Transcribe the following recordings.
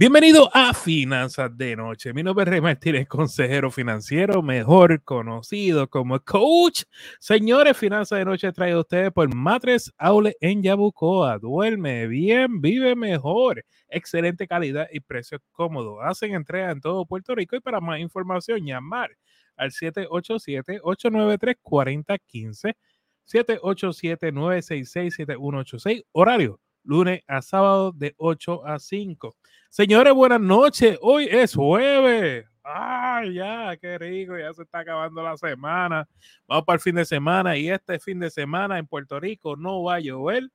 Bienvenido a Finanzas de Noche. Mi nombre es Rey Martínez, consejero financiero, mejor conocido como coach. Señores, Finanzas de Noche trae a ustedes por Matres Aule en Yabucoa. Duerme bien, vive mejor. Excelente calidad y precio cómodo. Hacen entrega en todo Puerto Rico y para más información, llamar al 787-893-4015. 787-966-7186. Horario lunes a sábado de 8 a 5. Señores, buenas noches. Hoy es jueves. Ay, ya, qué rico, ya se está acabando la semana. Vamos para el fin de semana y este fin de semana en Puerto Rico no va a llover,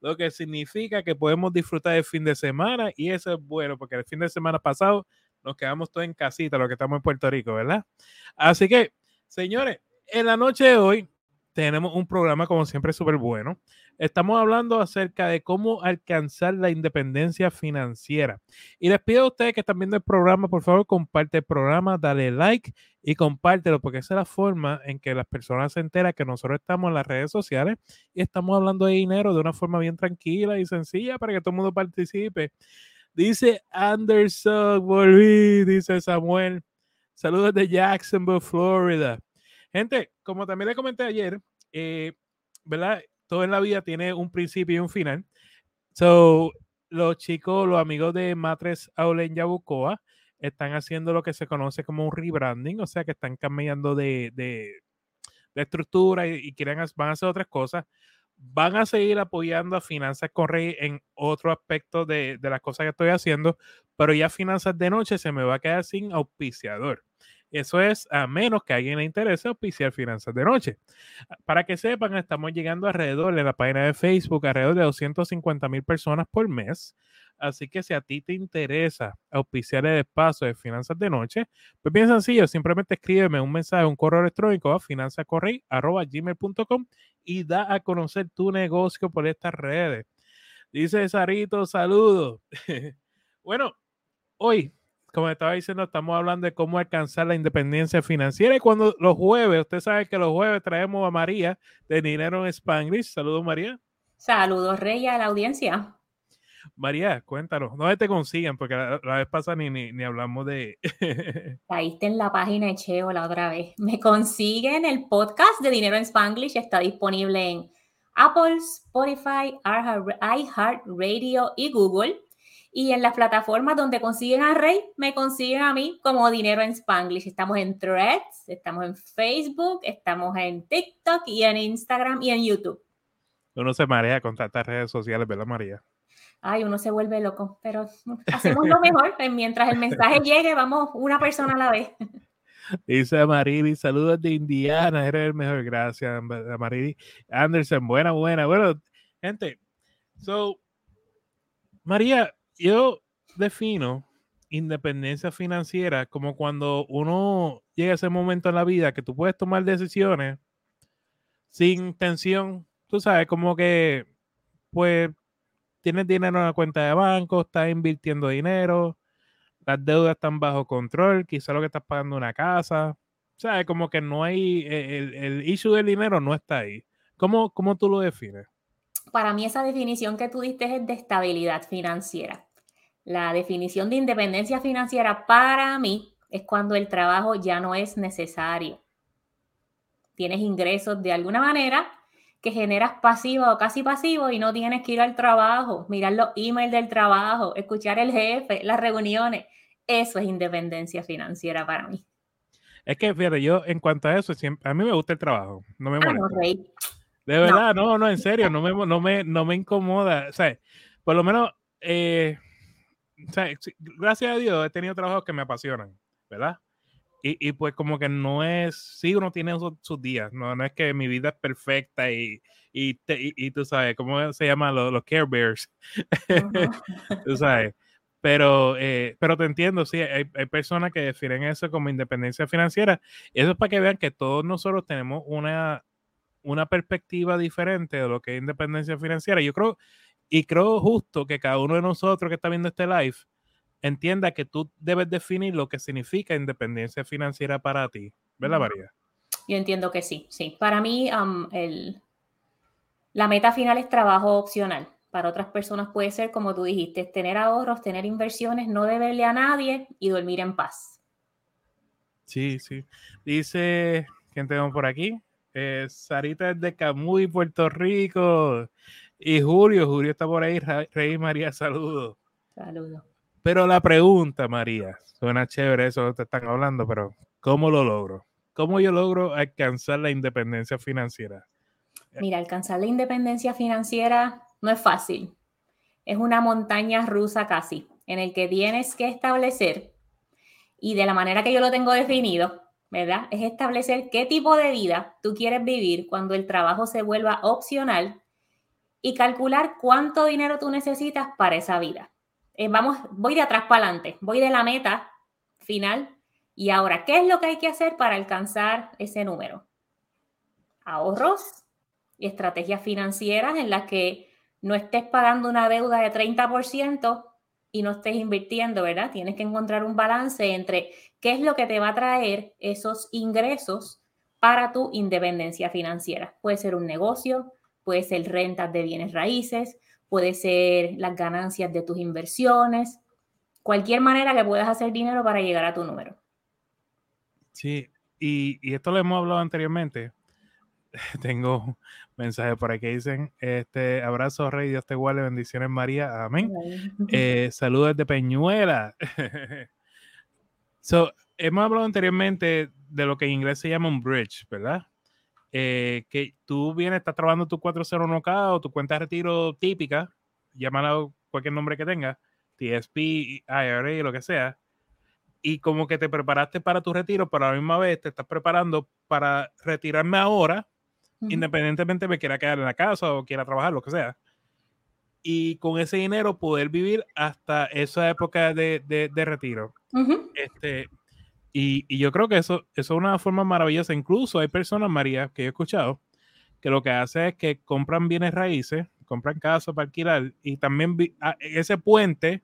lo que significa que podemos disfrutar del fin de semana y eso es bueno porque el fin de semana pasado nos quedamos todos en casita, los que estamos en Puerto Rico, ¿verdad? Así que, señores, en la noche de hoy tenemos un programa como siempre súper bueno. Estamos hablando acerca de cómo alcanzar la independencia financiera. Y les pido a ustedes que están viendo el programa, por favor, comparte el programa, dale like y compártelo, porque esa es la forma en que las personas se enteran que nosotros estamos en las redes sociales y estamos hablando de dinero de una forma bien tranquila y sencilla para que todo el mundo participe. Dice Anderson, volví, dice Samuel. Saludos de Jacksonville, Florida. Gente, como también le comenté ayer, eh, ¿verdad? Todo en la vida tiene un principio y un final. So, los chicos, los amigos de Matres Aulen Yabucoa están haciendo lo que se conoce como un rebranding, o sea que están cambiando de, de, estructura y, quieren, van a hacer otras cosas. Van a seguir apoyando a Finanzas Correy en otro aspecto de, de las cosas que estoy haciendo, pero ya Finanzas de Noche se me va a quedar sin auspiciador. Eso es a menos que alguien le interese auspiciar finanzas de noche. Para que sepan, estamos llegando alrededor en la página de Facebook, alrededor de 250 mil personas por mes. Así que si a ti te interesa auspiciar el espacio de finanzas de noche, pues bien sencillo, simplemente escríbeme un mensaje, un correo electrónico a finanzacorrey.gmail.com y da a conocer tu negocio por estas redes. Dice Sarito, saludos. bueno, hoy como estaba diciendo, estamos hablando de cómo alcanzar la independencia financiera. Y cuando los jueves, usted sabe que los jueves traemos a María de Dinero en Spanglish. Saludos, María. Saludos, Rey, a la audiencia. María, cuéntanos, ¿dónde te consiguen? Porque la, vez pasada ni, ni, hablamos de... Caíste en la página de Cheo la otra vez. Me consiguen el podcast de Dinero en Spanglish. Está disponible en Apple, Spotify, iHeartRadio y Google. Y en las plataformas donde consiguen a Rey, me consiguen a mí como Dinero en Spanglish. Estamos en Threads, estamos en Facebook, estamos en TikTok y en Instagram y en YouTube. Uno se marea con tantas redes sociales, ¿verdad, María? Ay, uno se vuelve loco, pero hacemos lo mejor. Mientras el mensaje llegue, vamos una persona a la vez. Dice Marili, saludos de Indiana, eres el mejor. Gracias, Marili. Anderson, buena, buena. Bueno, gente, so, María, yo defino independencia financiera como cuando uno llega a ese momento en la vida que tú puedes tomar decisiones sin tensión, tú sabes, como que pues tienes dinero en la cuenta de banco, estás invirtiendo dinero, las deudas están bajo control, quizá lo que estás pagando una casa, sabes, como que no hay, el, el issue del dinero no está ahí. ¿Cómo, ¿Cómo tú lo defines? Para mí esa definición que tú diste es de estabilidad financiera. La definición de independencia financiera para mí es cuando el trabajo ya no es necesario. Tienes ingresos de alguna manera que generas pasivo o casi pasivo y no tienes que ir al trabajo, mirar los emails del trabajo, escuchar el jefe, las reuniones. Eso es independencia financiera para mí. Es que, fíjate, yo en cuanto a eso, a mí me gusta el trabajo, no me ah, molesta. de verdad, no. no, en serio, no me, no me, no me incomoda. O sea, por lo menos, eh, gracias a Dios he tenido trabajos que me apasionan, ¿verdad? Y, y pues como que no es, sí, uno tiene sus, días, no, no es que mi vida es perfecta y, y, y, tú sabes, ¿cómo se llaman los, los Care Bears? tú sabes. Pero, eh, pero te entiendo, sí, hay, hay, personas que definen eso como independencia financiera. Y eso es para que vean que todos nosotros tenemos una, una perspectiva diferente de lo que es independencia financiera. Yo creo, y creo justo que cada uno de nosotros que está viendo este live entienda que tú debes definir lo que significa independencia financiera para ti. ¿Verdad, María? Yo entiendo que sí, sí. Para mí, el, la meta final es trabajo opcional. Para otras personas puede ser, como tú dijiste, tener ahorros, tener inversiones, no deberle a nadie y dormir en paz. Sí, sí. Dice, ¿quién tenemos por aquí? Eh, Sarita es de Camuy, Puerto Rico. Y Julio, Julio está por ahí. Rey María, saludos. Saludos. Pero la pregunta, María, suena chévere eso te están hablando, pero ¿cómo lo logro? ¿Cómo yo logro alcanzar la independencia financiera? Mira, alcanzar la independencia financiera no es fácil. Es una montaña rusa casi, en el que tienes que establecer, y de la manera que yo lo tengo definido, ¿verdad? Es establecer qué tipo de vida tú quieres vivir cuando el trabajo se vuelva opcional y calcular cuánto dinero tú necesitas para esa vida. Eh, vamos, voy de atrás para adelante, voy de la meta final y ahora, ¿qué es lo que hay que hacer para alcanzar ese número? Ahorros y estrategias financieras en las que no estés pagando una deuda de 30% y no estés invirtiendo, ¿verdad? Tienes que encontrar un balance entre qué es lo que te va a traer esos ingresos para tu independencia financiera. Puede ser un negocio, puede ser rentas de bienes raíces, puede ser las ganancias de tus inversiones, cualquier manera que puedas hacer dinero para llegar a tu número. Sí, y, y esto lo hemos hablado anteriormente. Tengo mensajes por aquí que dicen, este, abrazo Rey, Dios te guarde, bendiciones María, amén. Eh, saludos de Peñuela. so, hemos hablado anteriormente de lo que en inglés se llama un bridge, ¿verdad? Eh, que tú vienes, estás trabajando tu 401k o tu cuenta de retiro típica, llámala cualquier nombre que tenga, TSP, IRA, lo que sea, y como que te preparaste para tu retiro, pero a la misma vez te estás preparando para retirarme ahora, independientemente me quiera quedar en la casa o quiera trabajar, lo que sea. Y con ese dinero poder vivir hasta esa época de, de, retiro. este, y, yo creo que eso, es una forma maravillosa. Incluso hay personas, María, que he escuchado, que lo que hace es que compran bienes raíces, compran casas para alquilar y también ese puente,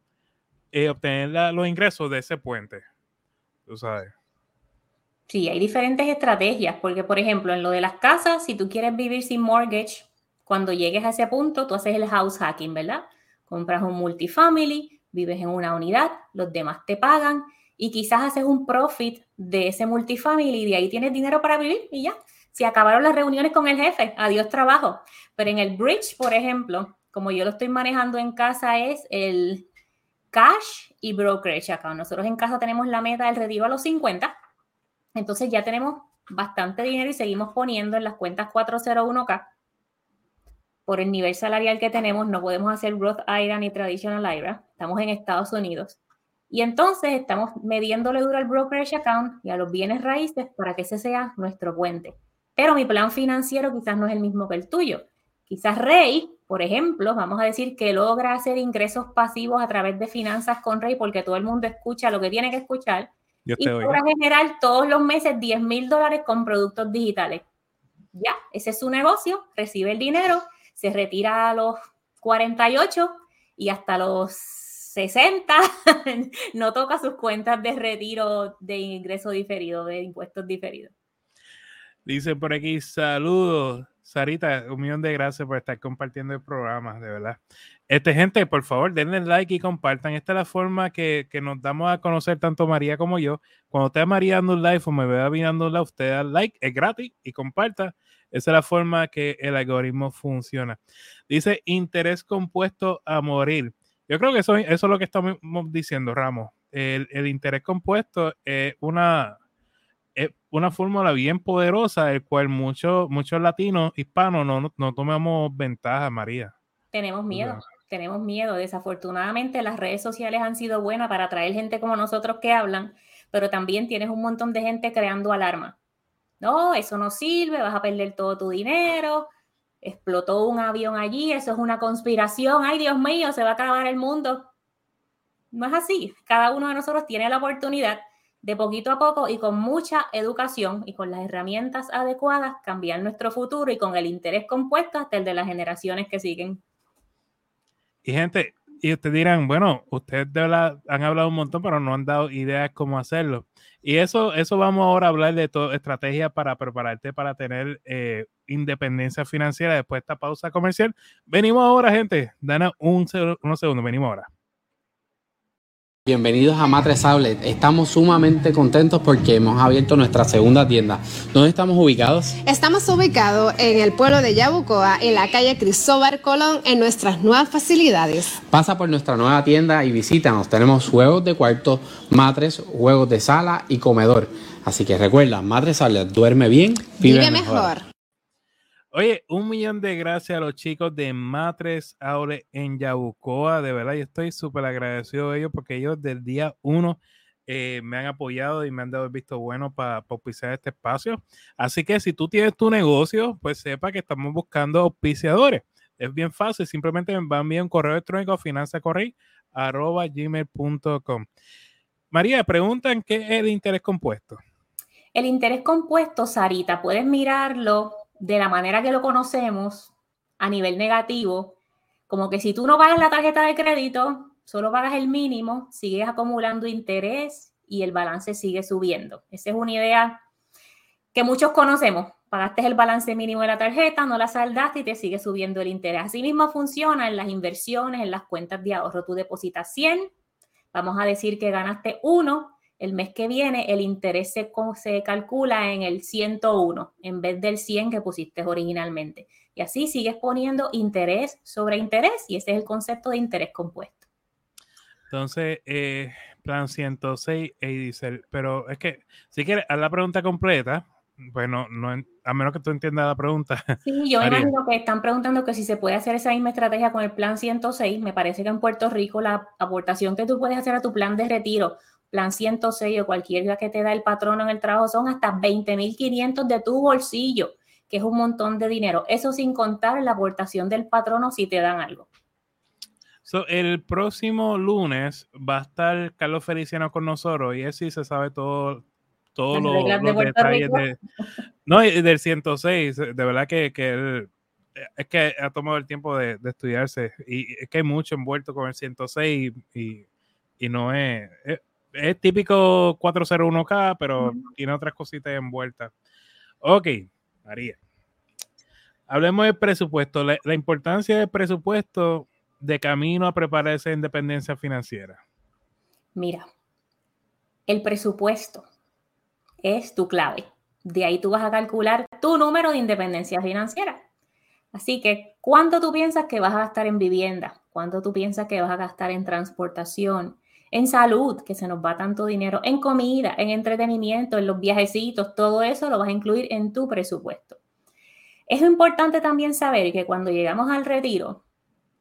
eh, obtener los ingresos de ese puente. Tú sabes. Sí, hay diferentes estrategias, porque por ejemplo, en lo de las casas, si tú quieres vivir sin mortgage, cuando llegues a ese punto, tú haces el house hacking, ¿verdad? Compras un multifamily, vives en una unidad, los demás te pagan y quizás haces un profit de ese multifamily y de ahí tienes dinero para vivir y ya. Se acabaron las reuniones con el jefe, adiós trabajo. Pero en el bridge, por ejemplo, como yo lo estoy manejando en casa, es el cash y brokerage account. Nosotros en casa tenemos la meta del retiro a los 50 entonces ya tenemos bastante dinero y seguimos poniendo en las cuentas 401k. Por el nivel salarial que tenemos, no podemos hacer Roth IRA ni Traditional IRA. Estamos en Estados Unidos. Y entonces estamos mediéndole duro al brokerage account y a los bienes raíces para que ese sea nuestro puente. Pero mi plan financiero quizás no es el mismo que el tuyo. Quizás Rey, por ejemplo, vamos a decir que logra hacer ingresos pasivos a través de finanzas con Rey porque todo el mundo escucha lo que tiene que escuchar y logra generar todos los meses 10 mil dólares con productos digitales. Ya, ese es su negocio, recibe el dinero, se retira a los 48 y hasta los 60 no toca sus cuentas de retiro de ingreso diferido, de impuestos diferidos. Dice por aquí, saludos. Sarita, un millón de gracias por estar compartiendo el programa, de verdad. Este, gente, por favor, denle like y compartan. Esta es la forma que, nos damos a conocer tanto María como yo. Cuando usted María dando un live o me vea dando un live, usted da like, es gratis y comparta. Esa es la forma que el algoritmo funciona. Dice interés compuesto a morir. Yo creo que eso, eso es lo que estamos diciendo, Ramos. El, el interés compuesto es una, es una fórmula bien poderosa, el cual muchos muchos latinos, hispanos, no, no, tomamos ventaja, María. Tenemos miedo, tenemos miedo. Desafortunadamente, las redes sociales han sido buenas para atraer gente como nosotros que hablan, pero también tienes un montón de gente creando alarma. No, eso no sirve, vas a perder todo tu dinero, explotó un avión allí, eso es una conspiración, ay Dios mío, se va a acabar el mundo. No es así, cada uno de nosotros tiene la oportunidad de poquito a poco y con mucha educación y con las herramientas adecuadas cambiar nuestro futuro y con el interés compuesto hasta el de las generaciones que siguen. Y gente, Y ustedes dirán, bueno, ustedes de han hablado un montón, pero no han dado ideas cómo hacerlo. Y eso, eso vamos ahora a hablar de todo, estrategia para prepararte para tener eh, independencia financiera después de esta pausa comercial. Venimos ahora, gente. Dana un, unos segundos, venimos ahora. Bienvenidos a Matres Outlet. Estamos sumamente contentos porque hemos abierto nuestra segunda tienda. ¿Dónde estamos ubicados? Estamos ubicados en el pueblo de Yabucoa, en la calle Cristóbal Colón, en nuestras nuevas facilidades. Pasa por nuestra nueva tienda y visítanos. Tenemos juegos de cuarto, matres, juegos de sala y comedor. Así que recuerda, Matres Outlet, duerme bien, vive, mejor. Oye, un millón de gracias a los chicos de Matres Aure en Yabucoa. De verdad, yo estoy súper agradecido de ellos porque ellos del día uno eh, me han apoyado y me han dado el visto bueno para auspiciar este espacio. Así que si tú tienes tu negocio, pues sepa que estamos buscando auspiciadores. Es bien fácil, simplemente me van a un correo electrónico a gmail.com. María, preguntan qué es el interés compuesto. El interés compuesto, Sarita, puedes mirarlo de la manera que lo conocemos a nivel negativo, como que si tú no pagas la tarjeta de crédito, solo pagas el mínimo, sigues acumulando interés y el balance sigue subiendo. Esa es una idea que muchos conocemos. Pagaste el balance mínimo de la tarjeta, no la saldaste y te sigue subiendo el interés. Así mismo funciona en las inversiones, en las cuentas de ahorro. Tú depositas 100, vamos a decir que ganaste 1, el mes que viene el interés se, se, calcula en el 101 en vez del 100 que pusiste originalmente. Y así sigues poniendo interés sobre interés y ese es el concepto de interés compuesto. Entonces, eh, plan 106, dice, pero es que si quieres, haz la pregunta completa, bueno, no, a menos que tú entiendas la pregunta. Sí, yo imagino que están preguntando que si se puede hacer esa misma estrategia con el plan 106. Me parece que en Puerto Rico la aportación que tú puedes hacer a tu plan de retiro plan 106 o cualquier que te da el patrono en el trabajo son hasta 20.500 de tu bolsillo, que es un montón de dinero. Eso sin contar la aportación del patrono si te dan algo. el próximo lunes va a estar Carlos Feliciano con nosotros y él sí se sabe todo, todos los, detalles de, no, del 106. De verdad que, él es que ha tomado el tiempo de, estudiarse y es que hay mucho envuelto con el 106 y, y no es, es típico 401k, pero tiene otras cositas envueltas. Ok, María. Hablemos del presupuesto. La, importancia del presupuesto de camino a preparar esa independencia financiera. Mira, el presupuesto es tu clave. De ahí tú vas a calcular tu número de independencia financiera. Así que, ¿cuánto tú piensas que vas a gastar en vivienda? ¿Cuánto tú piensas que vas a gastar en transportación? En salud, que se nos va tanto dinero, en comida, en entretenimiento, en los viajecitos, todo eso lo vas a incluir en tu presupuesto. Es importante también saber que cuando llegamos al retiro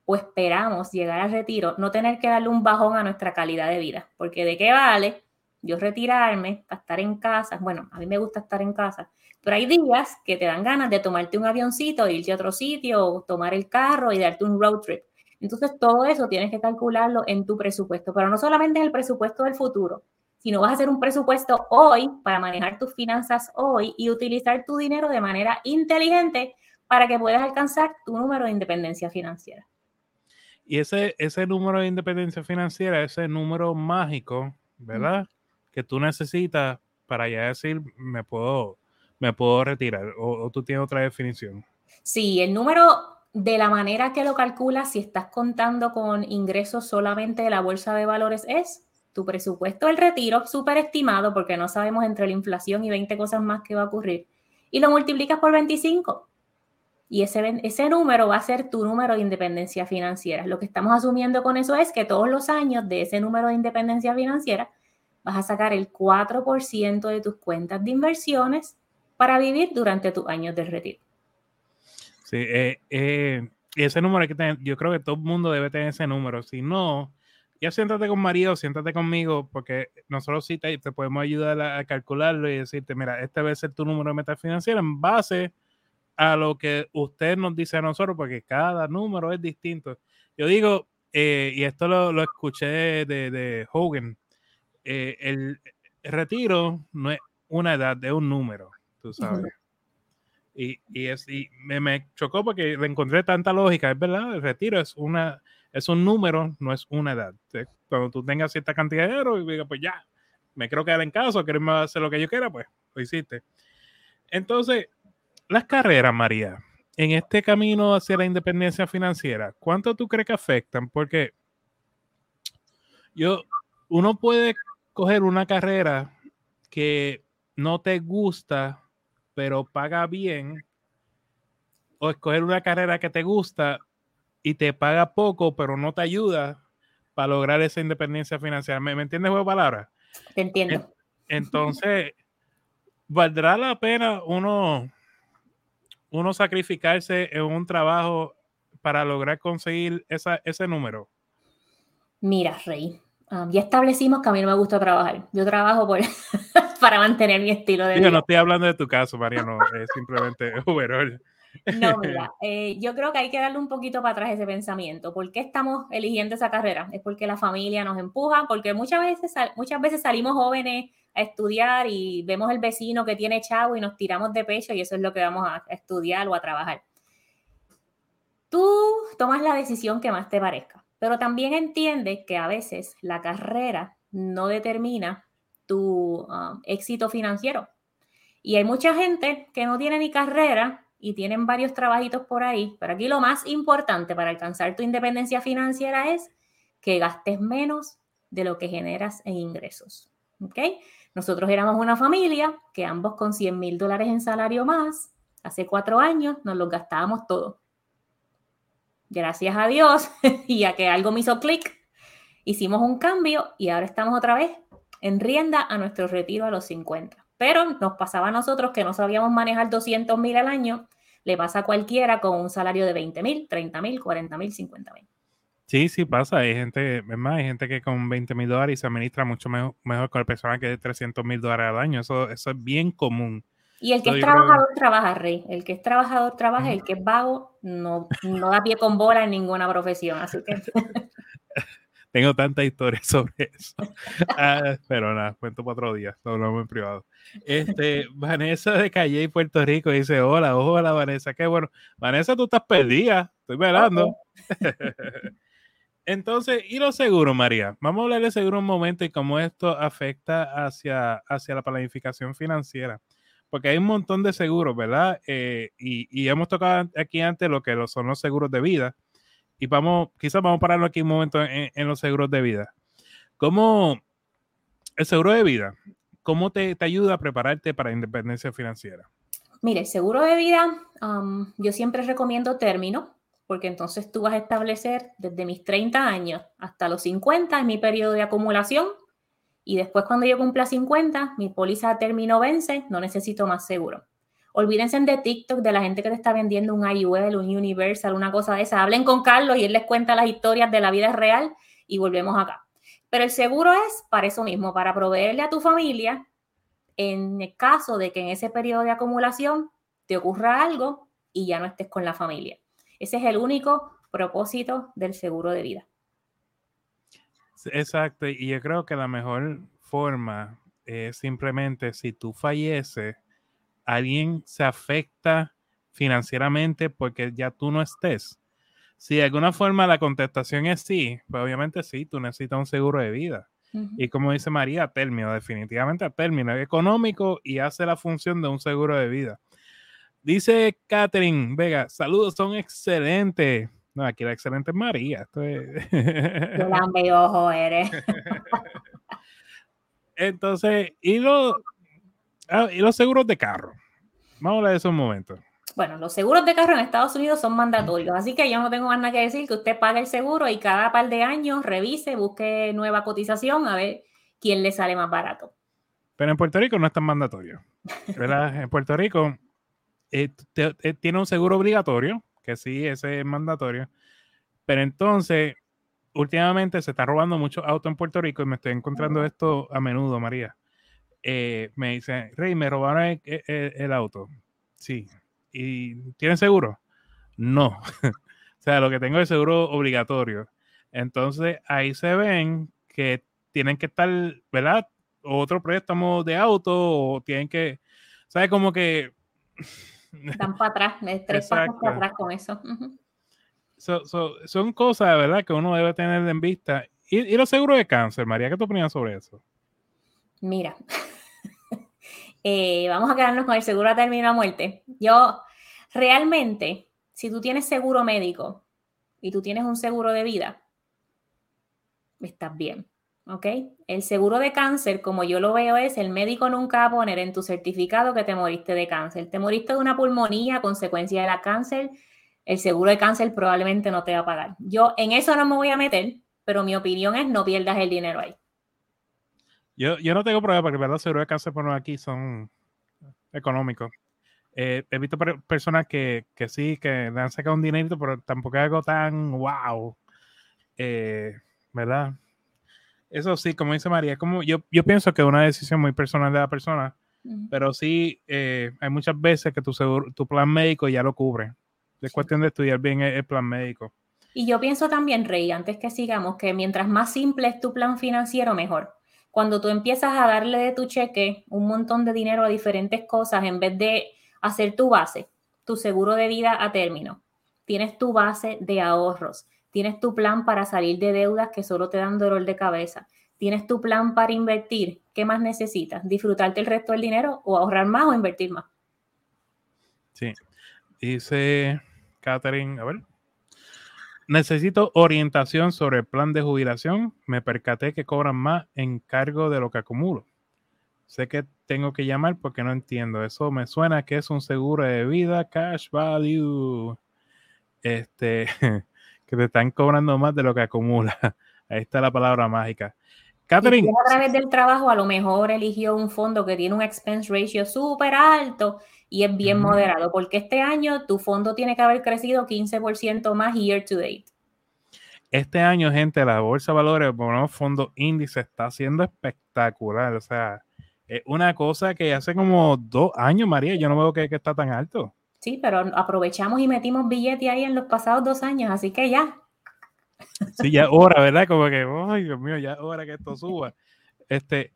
o esperamos llegar al retiro, no tener que darle un bajón a nuestra calidad de vida, porque de qué vale yo retirarme para estar en casa, bueno, a mí me gusta estar en casa, pero hay días que te dan ganas de tomarte un avioncito, irte a otro sitio, o tomar el carro y darte un road trip. Entonces, todo eso tienes que calcularlo en tu presupuesto, pero no solamente es el presupuesto del futuro, sino vas a hacer un presupuesto hoy para manejar tus finanzas hoy y utilizar tu dinero de manera inteligente para que puedas alcanzar tu número de independencia financiera. Y ese, ese número de independencia financiera, ese número mágico, ¿verdad? Que tú necesitas para ya decir, me puedo, me puedo retirar, o, o tú tienes otra definición. Sí, el número de la manera que lo calculas, si estás contando con ingresos solamente de la bolsa de valores, es tu presupuesto del retiro, súper estimado, porque no sabemos entre la inflación y 20 cosas más que va a ocurrir, y lo multiplicas por 25. Y ese, ese número va a ser tu número de independencia financiera. Lo que estamos asumiendo con eso es que todos los años de ese número de independencia financiera vas a sacar el 4% de tus cuentas de inversiones para vivir durante tus años de retiro. Sí, eh, eh, ese número hay que tener, yo creo que todo el mundo debe tener ese número. Si no, ya siéntate con María siéntate conmigo, porque nosotros sí te, podemos ayudar a, calcularlo y decirte, mira, este debe ser tu número de meta financiera en base a lo que usted nos dice a nosotros, porque cada número es distinto. Yo digo, eh, y esto lo, escuché de, de Hogan, el, retiro no es una edad, es un número, tú sabes. Y, y, es, y me, me, chocó porque le encontré tanta lógica. Es verdad, el retiro es una, es un número, no es una edad. Cuando tú tengas cierta cantidad de dinero y digas, pues ya, me quiero quedar en casa, quiero hacer lo que yo quiera, pues lo hiciste. Entonces, las carreras, María, en este camino hacia la independencia financiera, ¿cuánto tú crees que afectan? Porque yo, uno puede coger una carrera que no te gusta, pero paga bien, o escoger una carrera que te gusta y te paga poco, pero no te ayuda para lograr esa independencia financiera. ¿Me, entiendes, juego palabras? Te entiendo. Entonces, ¿valdrá la pena uno, uno sacrificarse en un trabajo para lograr conseguir esa, ese número? Mira, Rey, um, ya establecimos que a mí no me gusta trabajar. Yo trabajo por, para mantener mi estilo de vida. Yo no estoy hablando de tu caso, Mariano, es simplemente overall. No, mira, eh, yo creo que hay que darle un poquito para atrás ese pensamiento. ¿Por qué estamos eligiendo esa carrera? Es porque la familia nos empuja, porque muchas veces, muchas veces salimos jóvenes a estudiar y vemos el vecino que tiene chavo y nos tiramos de pecho y eso es lo que vamos a estudiar o a trabajar. Tú tomas la decisión que más te parezca, pero también entiendes que a veces la carrera no determina tu ah, éxito financiero. Y hay mucha gente que no tiene ni carrera y tienen varios trabajitos por ahí, pero aquí lo más importante para alcanzar tu independencia financiera es que gastes menos de lo que generas en ingresos. ¿Ok? Nosotros éramos una familia que ambos con 100 mil dólares en salario más, hace cuatro años nos los gastábamos todo. Gracias a Dios y a que algo me hizo clic, hicimos un cambio y ahora estamos otra vez en rienda a nuestro retiro a los 50. Pero nos pasaba a nosotros que no sabíamos manejar 200 mil al año, le pasa a cualquiera con un salario de 20 mil, 30 mil, 40 mil, 50 mil. Sí, sí pasa. Hay gente, es más, hay gente que con 20 mil dólares se administra mucho mejor, mejor que la persona que de 300 mil dólares al año. Eso, eso es bien común. Y el que es trabajador trabaja, Rey. El que es trabajador trabaja, el que es vago no, no da pie con bola en ninguna profesión. Así que. Tengo tantas historias sobre eso. Ah, pero nada, cuento para otro día, lo hablamos en privado. Este, Vanessa de Calle, Puerto Rico, dice: Hola, hola, Vanessa. Qué bueno. Vanessa, tú estás perdida. Estoy velando. Entonces, ¿y los seguros, María? Vamos a hablar de seguro un momento y cómo esto afecta hacia, hacia la planificación financiera. Porque hay un montón de seguros, ¿verdad? Eh, y, y, hemos tocado aquí antes lo que son los seguros de vida y vamos, quizás vamos a pararlo aquí un momento en, los seguros de vida. ¿Cómo el seguro de vida, cómo te, ayuda a prepararte para independencia financiera? Mire, seguro de vida, yo siempre recomiendo término, porque entonces tú vas a establecer desde mis 30 años hasta los 50 en mi periodo de acumulación y después cuando yo cumpla 50, mi póliza término vence, no necesito más seguro. Olvídense de TikTok, de la gente que te está vendiendo un IUL, un Universal, una cosa de esa. Hablen con Carlos y él les cuenta las historias de la vida real y volvemos acá. Pero el seguro es para eso mismo, para proveerle a tu familia en el caso de que en ese periodo de acumulación te ocurra algo y ya no estés con la familia. Ese es el único propósito del seguro de vida. Exacto, y yo creo que la mejor forma es simplemente si tú falleces, alguien se afecta financieramente porque ya tú no estés? Si de alguna forma la contestación es sí, pues obviamente sí, tú necesitas un seguro de vida. Y como dice María, término, definitivamente a término económico y hace la función de un seguro de vida. Dice Catherine Vega, saludos, son excelentes. No, aquí la excelente es María. Esto es... ojo eres. Entonces, y lo, Ah, y los seguros de carro. Vamos a hablar de eso un momento. Bueno, los seguros de carro en Estados Unidos son mandatorios, así que yo no tengo más nada que decir que usted pague el seguro y cada par de años revise, busque nueva cotización a ver quién le sale más barato. Pero en Puerto Rico no es tan mandatorio. ¿verdad? en Puerto Rico eh, eh, tiene un seguro obligatorio, que sí, ese es mandatorio. Pero entonces, últimamente se está robando mucho auto en Puerto Rico y me estoy encontrando esto a menudo, María. Eh, me dice, Rey, me robaron el, auto. Sí. ¿Y tienen seguro? No. o sea, lo que tengo es seguro obligatorio. Entonces, ahí se ven que tienen que estar, ¿verdad? Otro préstamo de auto o tienen que, ¿sabes? Como que... Dan para atrás, tres pasos para atrás con eso. son cosas, ¿verdad?, que uno debe tener en vista. ¿Y, y los seguros de cáncer, María? ¿Qué tú opinas sobre eso? Mira, eh, vamos a quedarnos con el seguro a término de muerte. Yo, realmente, si tú tienes seguro médico y tú tienes un seguro de vida, estás bien. ¿Ok? El seguro de cáncer, como yo lo veo, es el médico nunca va a poner en tu certificado que te moriste de cáncer. Te moriste de una pulmonía a consecuencia de la cáncer. El seguro de cáncer probablemente no te va a pagar. Yo en eso no me voy a meter, pero mi opinión es no pierdas el dinero ahí. Yo, yo no tengo problema porque, verdad, seguro de cáncer por aquí son económicos. Eh, he visto personas que, que, sí, que le han sacado un dinerito, pero tampoco es algo tan wow. Eh, ¿Verdad? Eso sí, como dice María, como yo, yo pienso que es una decisión muy personal de la persona, pero sí eh, hay muchas veces que tu, seguro, tu plan médico ya lo cubre. Es cuestión de estudiar bien el, plan médico. Y yo pienso también, Rey, antes que sigamos, que mientras más simple es tu plan financiero, mejor cuando tú empiezas a darle de tu cheque un montón de dinero a diferentes cosas en vez de hacer tu base, tu seguro de vida a término, tienes tu base de ahorros, tienes tu plan para salir de deudas que solo te dan dolor de cabeza, tienes tu plan para invertir, ¿qué más necesitas? ¿Disfrutarte el resto del dinero o ahorrar más o invertir más? Sí, dice Catherine, a ver, Necesito orientación sobre el plan de jubilación. Me percaté que cobran más en cargo de lo que acumulo. Sé que tengo que llamar porque no entiendo. Eso me suena que es un seguro de vida, cash value. Este, que te están cobrando más de lo que acumula. Ahí está la palabra mágica. Catherine. a través del trabajo, a lo mejor eligió un fondo que tiene un expense ratio súper alto y es bien moderado, porque este año tu fondo tiene que haber crecido 15% más year to date. Este año, gente, la bolsa de valores, bueno, fondo índice está siendo espectacular. O sea, es una cosa que hace como dos años, María, yo no veo que, que está tan alto. Sí, pero aprovechamos y metimos billete ahí en los pasados dos años, así que ya. Sí, ya hora, ¿verdad? Como que, ay, Dios mío, ya hora que esto suba. Este,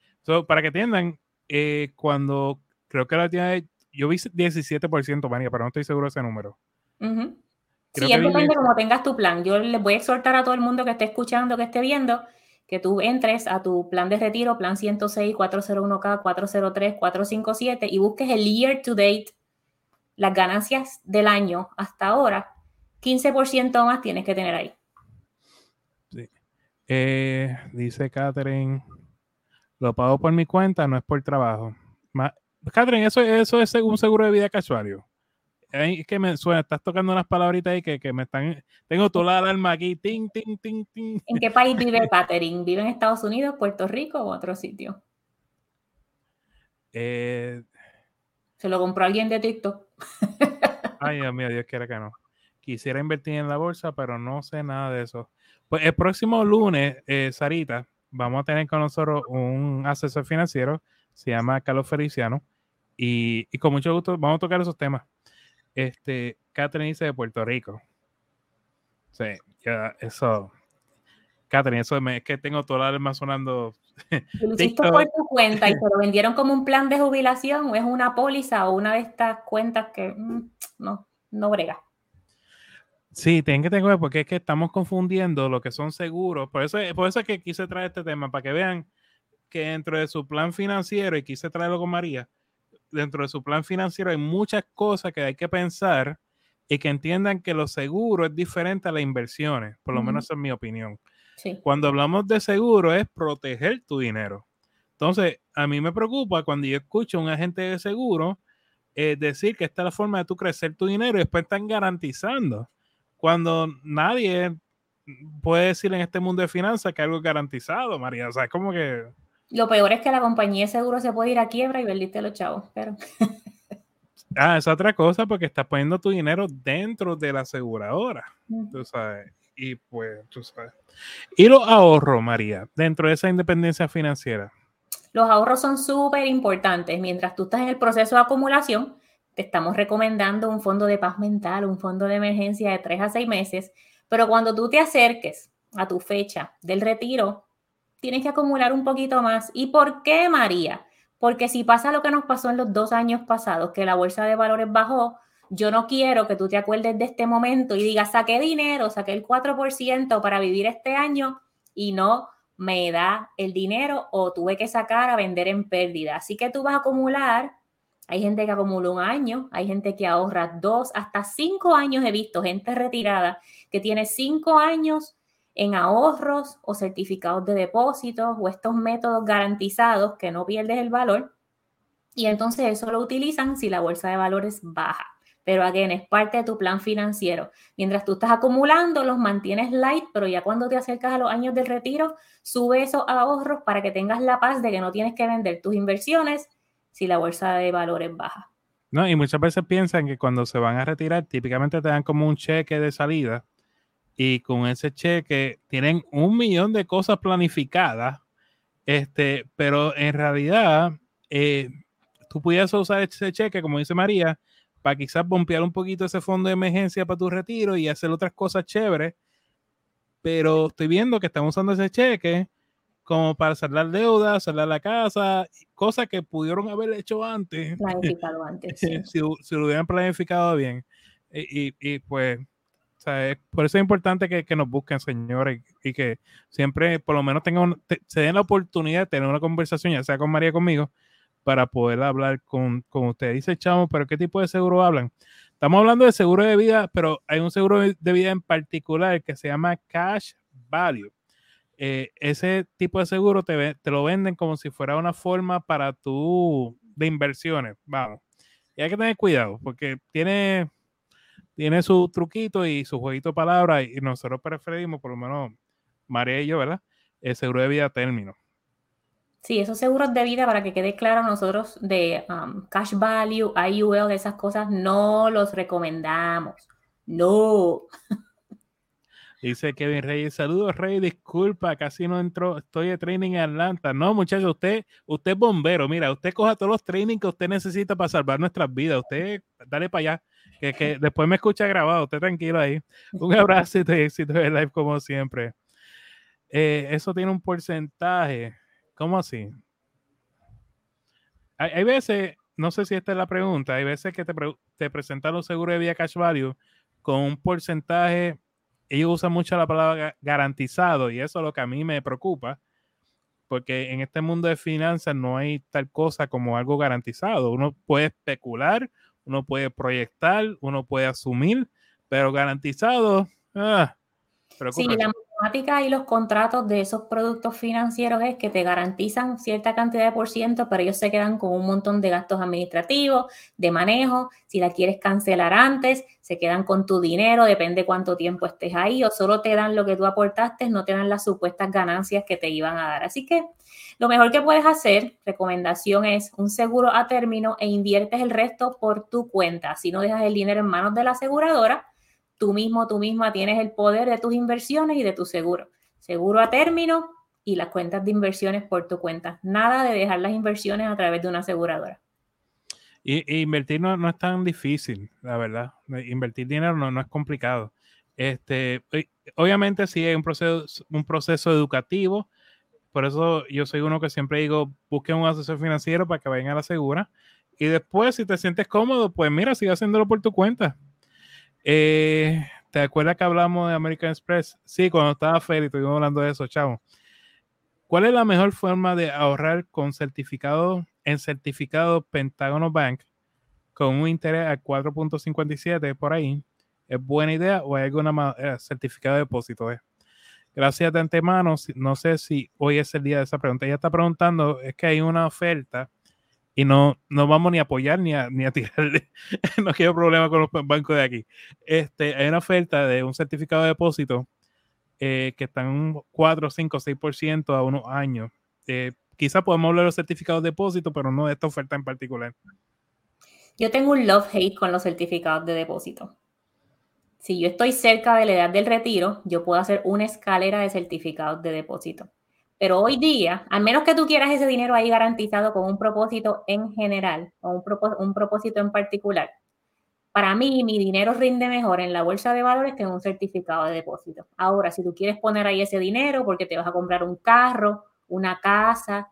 para que entiendan, eh, cuando creo que la tiene yo vi 17%, María, pero no estoy seguro de ese número. sí, es depende de cómo tengas tu plan. Yo les voy a exhortar a todo el mundo que esté escuchando, que esté viendo, que tú entres a tu plan de retiro, plan 106, 401k, 403, 457 y busques el year to date, las ganancias del año hasta ahora, 15% más tienes que tener ahí. Sí. Eh, dice Catherine, lo pago por mi cuenta, no es por trabajo. Catherine, eso, eso es un seguro de vida casual. Es que me suena, estás tocando unas palabritas ahí que, que me están. Tengo toda la alarma aquí. Ting, ting, ting, ting. ¿En qué país vive Catherine? ¿Vive en Estados Unidos, Puerto Rico o otro sitio? Eh, ¿Se lo compró alguien de TikTok? Ay, Dios mío, Dios quiera que no. Quisiera invertir en la bolsa, pero no sé nada de eso. Pues el próximo lunes, eh, Sarita, vamos a tener con nosotros un asesor financiero, se llama Carlos Feliciano y, con mucho gusto vamos a tocar esos temas. Este, Catherine dice de Puerto Rico. Sí, ya, eso. Catherine, eso es que tengo toda la alma sonando. ¿Lo hiciste por tu cuenta y te lo vendieron como un plan de jubilación o es una póliza o una de estas cuentas que mm, no, no brega? Sí, tienen que tener porque es que estamos confundiendo lo que son seguros. Por eso, por eso es que quise traer este tema, para que vean que dentro de su plan financiero, y quise traerlo con María, dentro de su plan financiero hay muchas cosas que hay que pensar y que entiendan que lo seguro es diferente a las inversiones, por lo menos esa es mi opinión. Cuando hablamos de seguro es proteger tu dinero. Entonces, a mí me preocupa cuando yo escucho a un agente de seguro eh, decir que esta es la forma de tú crecer tu dinero y después están garantizando. Cuando nadie puede decir en este mundo de finanzas que algo es garantizado, María. O sea, es como que... Lo peor es que la compañía de seguro se puede ir a quiebra y perdiste los chavos, pero... ah, es otra cosa porque estás poniendo tu dinero dentro de la aseguradora, tú sabes. Y pues, tú sabes. Y los ahorros, María, dentro de esa independencia financiera. Los ahorros son súper importantes. Mientras tú estás en el proceso de acumulación, te estamos recomendando un fondo de paz mental, un fondo de emergencia de tres a seis meses. Pero cuando tú te acerques a tu fecha del retiro, tienes que acumular un poquito más. ¿Y por qué, María? Porque si pasa lo que nos pasó en los dos años pasados, que la bolsa de valores bajó, yo no quiero que tú te acuerdes de este momento y digas, saqué dinero, saqué el 4% para vivir este año y no me da el dinero o tuve que sacar a vender en pérdida. Así que tú vas a acumular. Hay gente que acumula un año, hay gente que ahorra dos, hasta cinco años he visto gente retirada que tiene cinco años en ahorros o certificados de depósitos o estos métodos garantizados que no pierdes el valor. Y entonces eso lo utilizan si la bolsa de valores baja. Pero again, es parte de tu plan financiero. Mientras tú estás acumulando, los mantienes light, pero ya cuando te acercas a los años del retiro, sube esos ahorros para que tengas la paz de que no tienes que vender tus inversiones si la bolsa de valores baja. No, y muchas veces piensan que cuando se van a retirar, típicamente te dan como un cheque de salida y con ese cheque tienen un millón de cosas planificadas, este, pero en realidad eh, tú pudieras usar ese cheque, como dice María, para quizás bompear un poquito ese fondo de emergencia para tu retiro y hacer otras cosas chéveres, pero estoy viendo que están usando ese cheque como para saldar deudas, saldar la casa, cosas que pudieron haber hecho antes. Planificado antes. si, lo hubieran planificado bien. Y, y pues por eso es importante que, nos busquen, señores, y, que siempre, por lo menos, tengan, se den la oportunidad de tener una conversación, ya sea con María conmigo, para poder hablar con, con usted. Dice Chamo, pero ¿qué tipo de seguro hablan? Estamos hablando de seguro de vida, pero hay un seguro de vida en particular que se llama Cash Value. Eh, ese tipo de seguro te, te lo venden como si fuera una forma para tu de inversiones. Vamos. Y hay que tener cuidado porque tiene tiene su truquito y su jueguito de palabras y nosotros preferimos, por lo menos María y yo, ¿verdad? El seguro de vida término. Sí, esos seguros de vida, para que quede claro, nosotros de um, cash value, IUL, de esas cosas, no los recomendamos. No. Dice Kevin Reyes, saludos Rey, disculpa, casi no entró, estoy de training en Atlanta. No, muchachos, usted, usted es bombero, mira, usted coja todos los trainings que usted necesita para salvar nuestras vidas, usted dale para allá que, después me escucha grabado, usted tranquilo ahí. Un abrazo y te éxito de live como siempre. Eh, eso tiene un porcentaje. ¿Cómo así? Hay, veces, no sé si esta es la pregunta, hay veces que te, te presentan los seguros de vía cash value con un porcentaje, ellos usan mucho la palabra garantizado y eso es lo que a mí me preocupa, porque en este mundo de finanzas no hay tal cosa como algo garantizado. Uno puede especular, uno puede proyectar, uno puede asumir, pero garantizado. Ah, sí, la matemática y los contratos de esos productos financieros es que te garantizan cierta cantidad de por ciento, pero ellos se quedan con un montón de gastos administrativos, de manejo. Si la quieres cancelar antes, se quedan con tu dinero, depende cuánto tiempo estés ahí, o solo te dan lo que tú aportaste, no te dan las supuestas ganancias que te iban a dar. Así que lo mejor que puedes hacer, recomendación es un seguro a término e inviertes el resto por tu cuenta. Si no dejas el dinero en manos de la aseguradora, tú mismo, tú misma tienes el poder de tus inversiones y de tu seguro. Seguro a término y las cuentas de inversiones por tu cuenta. Nada de dejar las inversiones a través de una aseguradora. Y, invertir no, no, es tan difícil, la verdad. Invertir dinero no, no es complicado. Este, obviamente sí hay un proceso, un proceso educativo por eso yo soy uno que siempre digo, busquen un asesor financiero para que vayan a la segura. Y después, si te sientes cómodo, pues mira, sigue haciéndolo por tu cuenta. Eh, ¿Te acuerdas que hablamos de American Express? Sí, cuando estaba Feli, estuvimos hablando de eso, chavo. ¿Cuál es la mejor forma de ahorrar con certificado en certificado Pentagono Bank con un interés al 4.57 por ahí? ¿Es buena idea o hay alguna eh, certificado de depósito? Eh? Gracias de antemano. No sé si hoy es el día de esa pregunta. Ella está preguntando, es que hay una oferta y no, no vamos ni a apoyar ni a, ni a tirarle. no quiero problema con los bancos de aquí. Este, hay una oferta de un certificado de depósito eh, que está en un 4, 5, 6% a unos años. Eh, quizá podemos hablar de los certificados de depósito, pero no de esta oferta en particular. Yo tengo un love-hate con los certificados de depósito si yo estoy cerca de la edad del retiro, yo puedo hacer una escalera de certificados de depósito. Pero hoy día, al menos que tú quieras ese dinero ahí garantizado con un propósito en general o un, propósito en particular, para mí mi dinero rinde mejor en la bolsa de valores que en un certificado de depósito. Ahora, si tú quieres poner ahí ese dinero porque te vas a comprar un carro, una casa,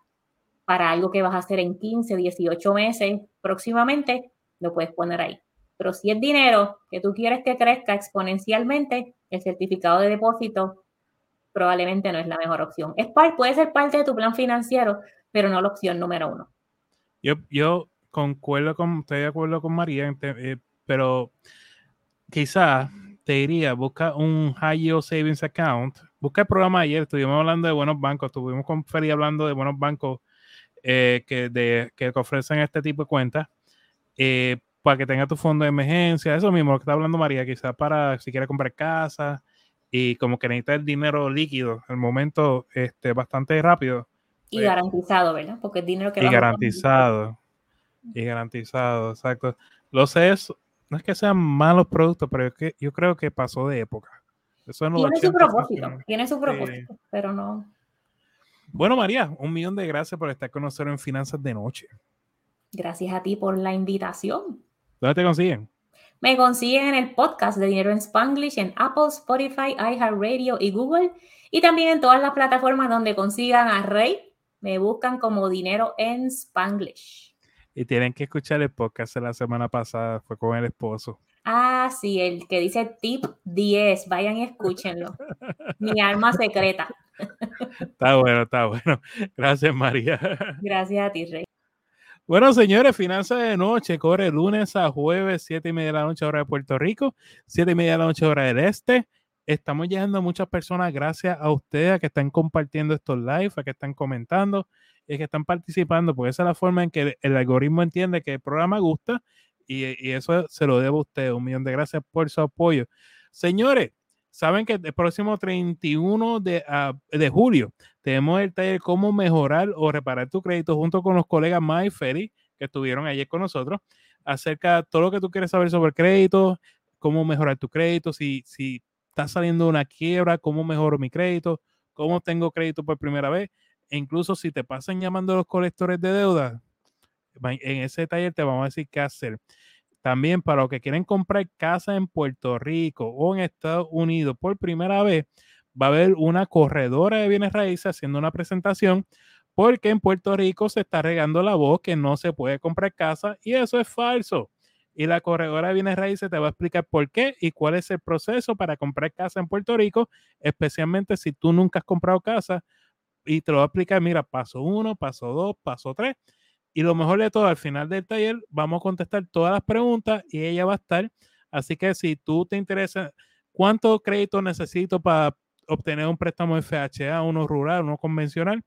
para algo que vas a hacer en 15, 18 meses próximamente, lo puedes poner ahí Pero si es dinero que tú quieres que crezca exponencialmente, el certificado de depósito probablemente no es la mejor opción. Es puede ser parte de tu plan financiero, pero no la opción número uno. Yo, yo concuerdo con, estoy de acuerdo con María, eh, pero quizás te diría, busca un High Yield Savings Account. Busca el programa ayer, estuvimos hablando de buenos bancos, estuvimos con Feri hablando de buenos bancos eh, que, de, que ofrecen este tipo de cuentas. Eh, para que tenga tu fondo de emergencia, eso mismo lo que está hablando María, quizás para si quiere comprar casa y como que necesita el dinero líquido, el momento este, bastante rápido. Y pues garantizado, ¿verdad? Porque es dinero que... Y garantizado. Y garantizado, exacto. Lo sé, no es que sean malos productos, pero es que yo creo que pasó de época. Eso no tiene su propósito, tiene su propósito, pero no. Bueno, María, un millón de gracias por estar con nosotros en Finanzas de Noche. Gracias a ti por la invitación. ¿Dónde te consiguen? Me consiguen en el podcast de Dinero en Spanglish en Apple, Spotify, iHeartRadio y Google. Y también en todas las plataformas donde consigan a Rey. Me buscan como Dinero en Spanglish. Y tienen que escuchar el podcast de la semana pasada, fue con el esposo. Ah, sí, el que dice tip 10. Vayan y escúchenlo. Mi alma secreta. Está bueno, está bueno. Gracias, María. Gracias a ti, Rey. Bueno, señores, Finanzas de Noche corre lunes a jueves, 7 y media de la noche, hora de Puerto Rico, 7 y media de la noche, hora del este. Estamos llegando a muchas personas gracias a ustedes que están compartiendo estos live, a que están comentando y que están participando, porque esa es la forma en que el algoritmo entiende que el programa gusta y, eso se lo debo a ustedes. Un millón de gracias por su apoyo. Señores, saben que el próximo 31 de, ah, de julio tenemos el taller Cómo mejorar o reparar tu crédito junto con los colegas Mike Ferry, que estuvieron ayer con nosotros, acerca de todo lo que tú quieres saber sobre crédito, cómo mejorar tu crédito, si, si está saliendo una quiebra, cómo mejoro mi crédito, cómo tengo crédito por primera vez, e incluso si te pasan llamando los colectores de deuda, en ese taller te vamos a decir qué hacer. También para los que quieren comprar casa en Puerto Rico o en Estados Unidos por primera vez, va a haber una corredora de bienes raíces haciendo una presentación porque en Puerto Rico se está regando la voz que no se puede comprar casa y eso es falso. Y la corredora de bienes raíces te va a explicar por qué y cuál es el proceso para comprar casa en Puerto Rico, especialmente si tú nunca has comprado casa. Y te lo va a explicar, mira, paso uno, paso dos, paso tres y lo mejor de todo, al final del taller vamos a contestar todas las preguntas y ella va a estar. Así que si tú te interesa, ¿cuánto crédito necesito para obtener un préstamo FHA, uno rural, uno convencional?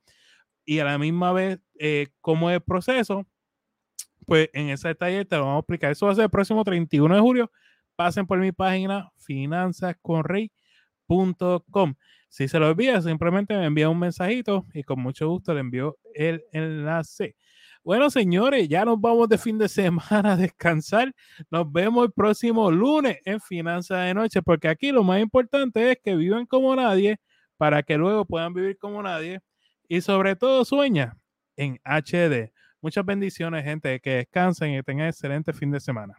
Y a la misma vez, eh, ¿cómo es el proceso? Pues en ese taller te lo vamos a explicar. Eso va a ser el próximo 31 de julio. Pasen por mi página finanzasconrey.com. Si se lo olvida, simplemente me envía un mensajito y con mucho gusto le envío el enlace. Bueno, señores, ya nos vamos de fin de semana a descansar. Nos vemos el próximo lunes en Finanzas de Noche, porque aquí lo más importante es que vivan como nadie para que luego puedan vivir como nadie y sobre todo sueña en HD. Muchas bendiciones, gente, que descansen y tengan excelente fin de semana.